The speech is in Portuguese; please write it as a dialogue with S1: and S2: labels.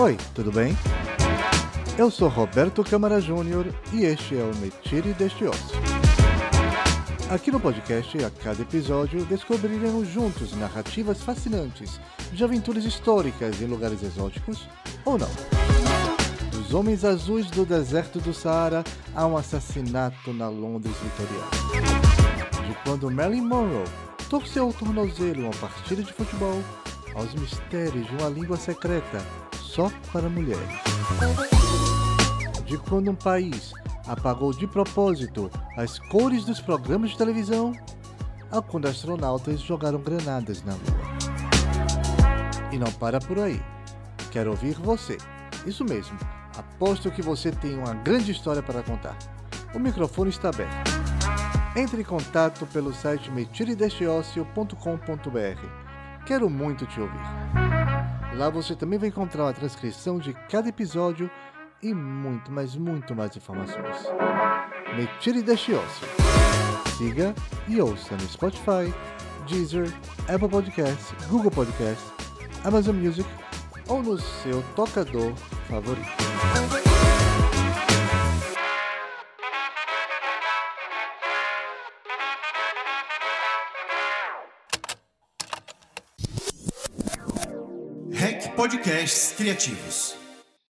S1: Oi, tudo bem? Eu sou Roberto Câmara Júnior e este é o Me Tire Deste Ócio. Aqui no podcast, a cada episódio, descobriremos juntos narrativas fascinantes de aventuras históricas em lugares exóticos ou não. Dos homens azuis do deserto do Saara a um assassinato na Londres vitoriana. De quando Marilyn Monroe torceu o tornozelo em uma partida de futebol aos mistérios de uma língua secreta só para mulheres. De quando um país apagou de propósito as cores dos programas de televisão, a quando astronautas jogaram granadas na Lua. E não para por aí. Quero ouvir você. Isso mesmo. Aposto que você tem uma grande história para contar. O microfone está aberto. Entre em contato pelo site metiredesteocio.com.br. Quero muito te ouvir. Lá você também vai encontrar a transcrição de cada episódio e muito, mas muito mais informações. Me tire deste ócio. Siga e ouça no Spotify, Deezer, Apple Podcasts, Google Podcasts, Amazon Music ou no seu tocador favorito.
S2: Podcasts Criativos.